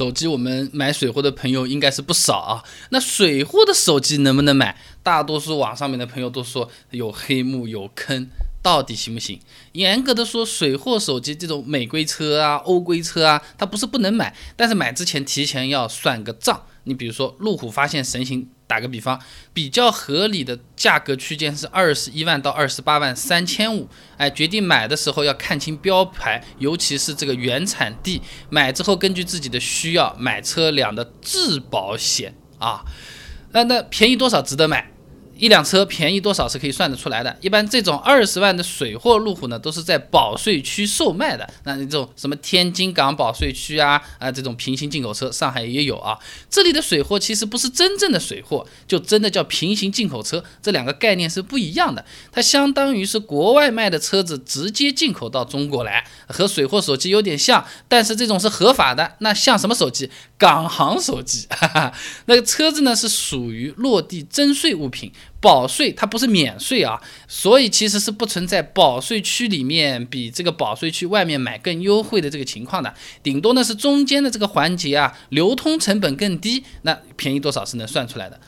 手机我们买水货的朋友应该是不少啊。那水货的手机能不能买？大多数网上面的朋友都说有黑幕有坑，到底行不行？严格的说，水货手机这种美规车啊、欧规车啊，它不是不能买，但是买之前提前要算个账。你比如说，路虎发现神行。打个比方，比较合理的价格区间是二十一万到二十八万三千五。哎，决定买的时候要看清标牌，尤其是这个原产地。买之后根据自己的需要买车辆的质保险啊。那那便宜多少值得买？一辆车便宜多少是可以算得出来的。一般这种二十万的水货路虎呢，都是在保税区售卖的。那这种什么天津港保税区啊啊，这种平行进口车，上海也有啊。这里的水货其实不是真正的水货，就真的叫平行进口车。这两个概念是不一样的。它相当于是国外卖的车子直接进口到中国来，和水货手机有点像，但是这种是合法的。那像什么手机？港行手机。那个车子呢是属于落地征税物品。保税它不是免税啊，所以其实是不存在保税区里面比这个保税区外面买更优惠的这个情况的，顶多呢是中间的这个环节啊，流通成本更低，那便宜多少是能算出来的，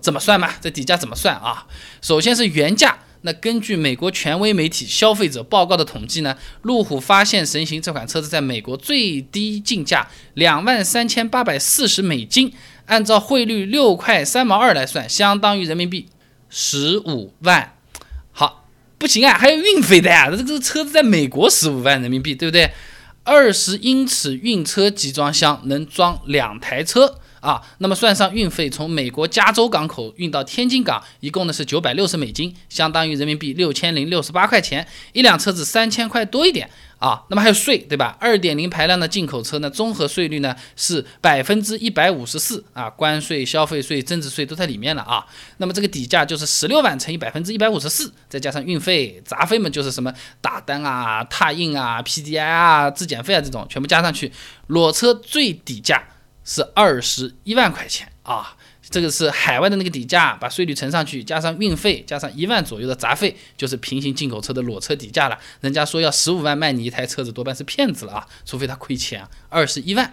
怎么算嘛？这底价怎么算啊？首先是原价，那根据美国权威媒体消费者报告的统计呢，路虎发现神行这款车子在美国最低进价两万三千八百四十美金，按照汇率六块三毛二来算，相当于人民币。十五万，好，不行啊，还有运费的呀。这个车子在美国十五万人民币，对不对？二十英尺运车集装箱能装两台车。啊，那么算上运费，从美国加州港口运到天津港，一共呢是九百六十美金，相当于人民币六千零六十八块钱，一辆车子三千块多一点啊。那么还有税，对吧？二点零排量的进口车呢，综合税率呢是百分之一百五十四啊，关税、消费税、增值税都在里面了啊。那么这个底价就是十六万乘以百分之一百五十四，再加上运费、杂费嘛，就是什么打单啊、拓印啊、PDI 啊、质检费啊这种，全部加上去，裸车最底价。是二十一万块钱啊，这个是海外的那个底价，把税率乘上去，加上运费，加上一万左右的杂费，就是平行进口车的裸车底价了。人家说要十五万卖你一台车子，多半是骗子了啊，除非他亏钱。二十一万，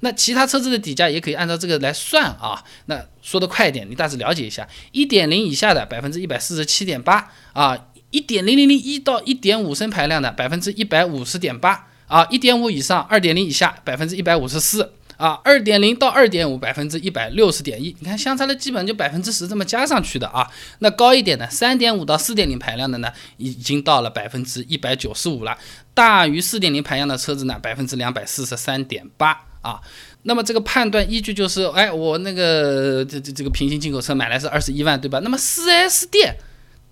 那其他车子的底价也可以按照这个来算啊。那说的快一点，你大致了解一下，一点零以下的百分之一百四十七点八啊，一点零零零一到一点五升排量的百分之一百五十点八啊，一点五以上，二点零以下百分之一百五十四。啊，二点零到二点五，百分之一百六十点一，你看相差的基本就百分之十这么加上去的啊。那高一点的，三点五到四点零排量的呢，已经到了百分之一百九十五了。大于四点零排量的车子呢，百分之两百四十三点八啊。那么这个判断依据就是，哎，我那个这这这个平行进口车买来是二十一万，对吧？那么四 S 店。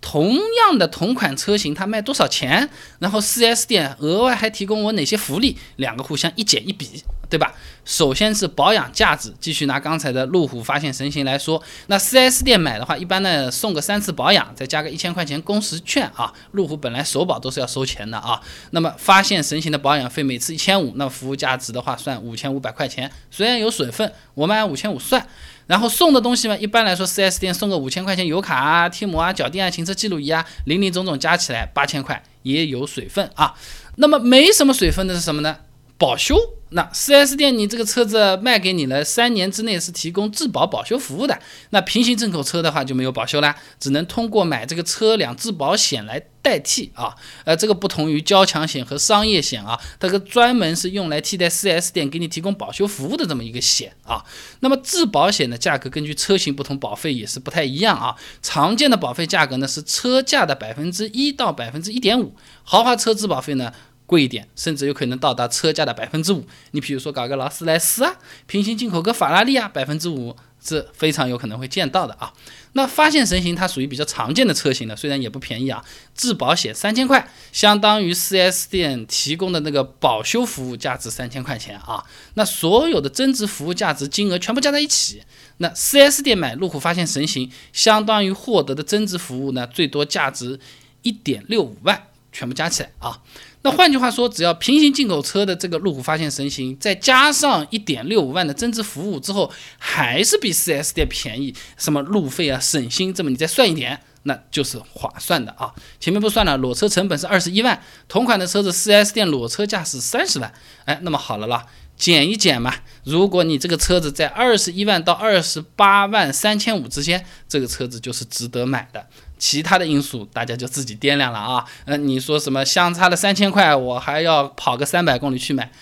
同样的同款车型，它卖多少钱？然后 4S 店额外还提供我哪些福利？两个互相一减一比，对吧？首先是保养价值，继续拿刚才的路虎发现神行来说，那 4S 店买的话，一般呢送个三次保养，再加个一千块钱工时券啊。路虎本来首保都是要收钱的啊。那么发现神行的保养费每次一千五，那服务价值的话算五千五百块钱，虽然有水分，我们按五千五算。然后送的东西嘛，一般来说，4S 店送个五千块钱油卡啊、贴膜啊、脚垫啊、行车记录仪啊，零零总总加起来八千块，也有水分啊。那么没什么水分的是什么呢？保修。那 4S 店你这个车子卖给你了，三年之内是提供质保保修服务的。那平行进口车的话就没有保修啦，只能通过买这个车辆质保险来代替啊。呃，这个不同于交强险和商业险啊，这个专门是用来替代 4S 店给你提供保修服务的这么一个险啊。那么质保险的价格根据车型不同，保费也是不太一样啊。常见的保费价格呢是车价的百分之一到百分之一点五，豪华车质保费呢。贵一点，甚至有可能到达车价的百分之五。你比如说搞个劳斯莱斯啊，平行进口个法拉利啊，百分之五是非常有可能会见到的啊。那发现神行它属于比较常见的车型了，虽然也不便宜啊。质保险三千块，相当于 4S 店提供的那个保修服务价值三千块钱啊。那所有的增值服务价值金额全部加在一起，那 4S 店买路虎发现神行，相当于获得的增值服务呢，最多价值一点六五万，全部加起来啊。那换句话说，只要平行进口车的这个路虎发现神行，再加上一点六五万的增值服务之后，还是比 4S 店便宜，什么路费啊、省心，这么你再算一点，那就是划算的啊。前面不算了，裸车成本是二十一万，同款的车子 4S 店裸车价是三十万，哎，那么好了啦。减一减嘛。如果你这个车子在二十一万到二十八万三千五之间，这个车子就是值得买的。其他的因素大家就自己掂量了啊。嗯，你说什么相差了三千块，我还要跑个三百公里去买，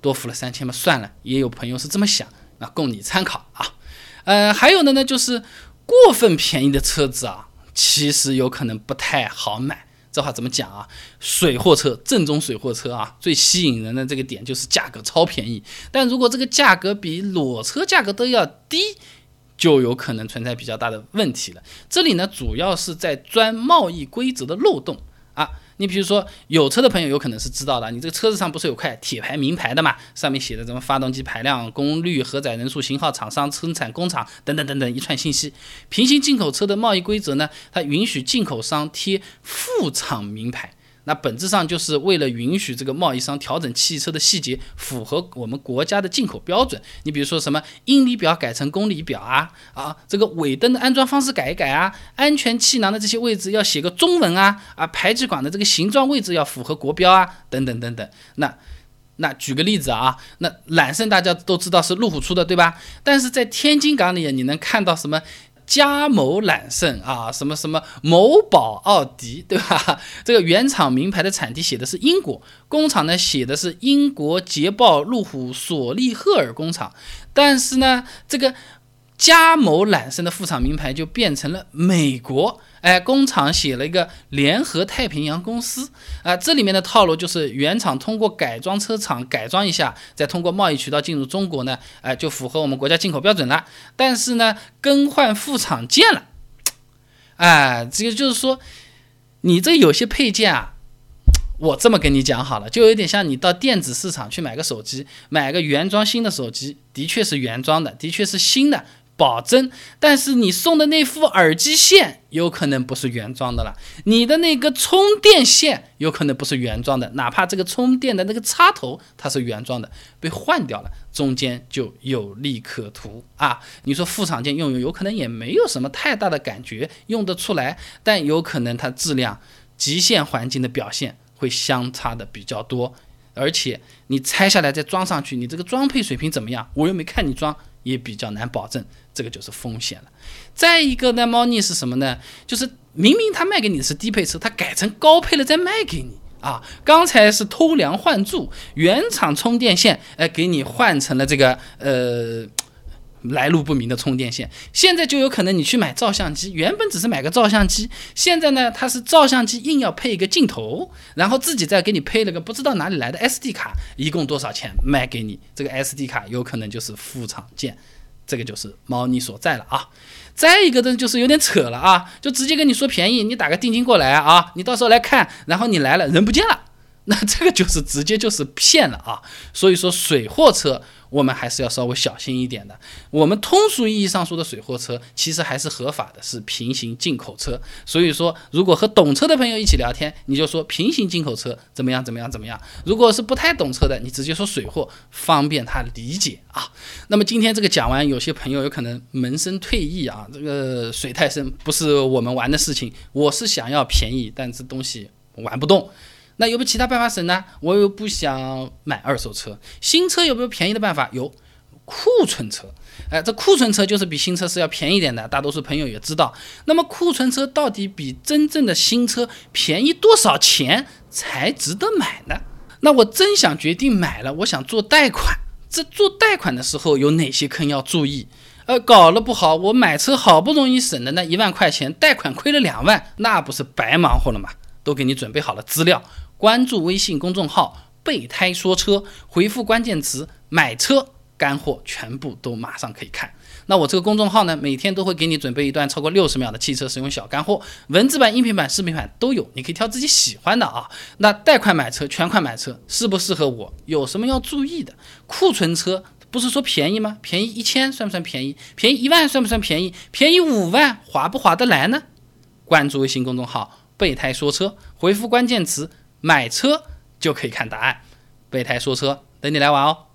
多付了三千嘛，算了。也有朋友是这么想，那供你参考啊。呃，还有的呢，就是过分便宜的车子啊，其实有可能不太好买。这话怎么讲啊？水货车，正宗水货车啊，最吸引人的这个点就是价格超便宜。但如果这个价格比裸车价格都要低，就有可能存在比较大的问题了。这里呢，主要是在钻贸易规则的漏洞啊。你比如说，有车的朋友有可能是知道的，你这个车子上不是有块铁牌名牌的嘛？上面写的什么发动机排量、功率、荷载人数、型号、厂商、生产工厂等等等等一串信息。平行进口车的贸易规则呢，它允许进口商贴副厂名牌。那本质上就是为了允许这个贸易商调整汽车的细节符合我们国家的进口标准。你比如说什么英里表改成公里表啊，啊，这个尾灯的安装方式改一改啊，安全气囊的这些位置要写个中文啊，啊，排气管的这个形状位置要符合国标啊，等等等等。那那举个例子啊，那揽胜大家都知道是路虎出的对吧？但是在天津港里你能看到什么？加某揽胜啊，什么什么某宝奥迪，对吧？这个原厂名牌的产地写的是英国，工厂呢写的是英国捷豹路虎索利赫尔工厂，但是呢，这个加某揽胜的副厂名牌就变成了美国。哎，工厂写了一个联合太平洋公司啊，这里面的套路就是原厂通过改装车厂改装一下，再通过贸易渠道进入中国呢，哎，就符合我们国家进口标准了。但是呢，更换副厂件了，哎，这个就是说，你这有些配件啊，我这么跟你讲好了，就有点像你到电子市场去买个手机，买个原装新的手机，的确是原装的，的确是新的。保真，但是你送的那副耳机线有可能不是原装的了，你的那个充电线有可能不是原装的，哪怕这个充电的那个插头它是原装的，被换掉了，中间就有利可图啊！你说副厂件用用，有可能也没有什么太大的感觉，用得出来，但有可能它质量极限环境的表现会相差的比较多，而且你拆下来再装上去，你这个装配水平怎么样？我又没看你装。也比较难保证，这个就是风险了。再一个呢，猫腻是什么呢？就是明明他卖给你的是低配车，他改成高配了再卖给你啊。刚才是偷梁换柱，原厂充电线，哎，给你换成了这个呃来路不明的充电线。现在就有可能你去买照相机，原本只是买个照相机，现在呢，它是照相机硬要配一个镜头，然后自己再给你配了个不知道哪里来的 SD 卡，一共多少钱卖给你？这个 SD 卡有可能就是副厂件。这个就是猫腻所在了啊，再一个呢，就是有点扯了啊，就直接跟你说便宜，你打个定金过来啊，你到时候来看，然后你来了人不见了。那这个就是直接就是骗了啊！所以说水货车我们还是要稍微小心一点的。我们通俗意义上说的水货车其实还是合法的，是平行进口车。所以说，如果和懂车的朋友一起聊天，你就说平行进口车怎么样怎么样怎么样。如果是不太懂车的，你直接说水货，方便他理解啊。那么今天这个讲完，有些朋友有可能萌生退役啊，这个水太深不是我们玩的事情。我是想要便宜，但这东西玩不动。那有没有其他办法省呢？我又不想买二手车，新车有没有便宜的办法？有，库存车。哎，这库存车就是比新车是要便宜点的，大多数朋友也知道。那么库存车到底比真正的新车便宜多少钱才值得买呢？那我真想决定买了，我想做贷款，这做贷款的时候有哪些坑要注意？呃，搞了不好，我买车好不容易省的那一万块钱，贷款亏了两万，那不是白忙活了吗？都给你准备好了资料。关注微信公众号“备胎说车”，回复关键词“买车”，干货全部都马上可以看。那我这个公众号呢，每天都会给你准备一段超过六十秒的汽车使用小干货，文字版、音频版、视频版都有，你可以挑自己喜欢的啊。那贷款买车、全款买车适不适合我？有什么要注意的？库存车不是说便宜吗？便宜一千算不算便宜？便宜一万算不算便宜？便宜五万划不划得来呢？关注微信公众号“备胎说车”，回复关键词。买车就可以看答案，备胎说车等你来玩哦。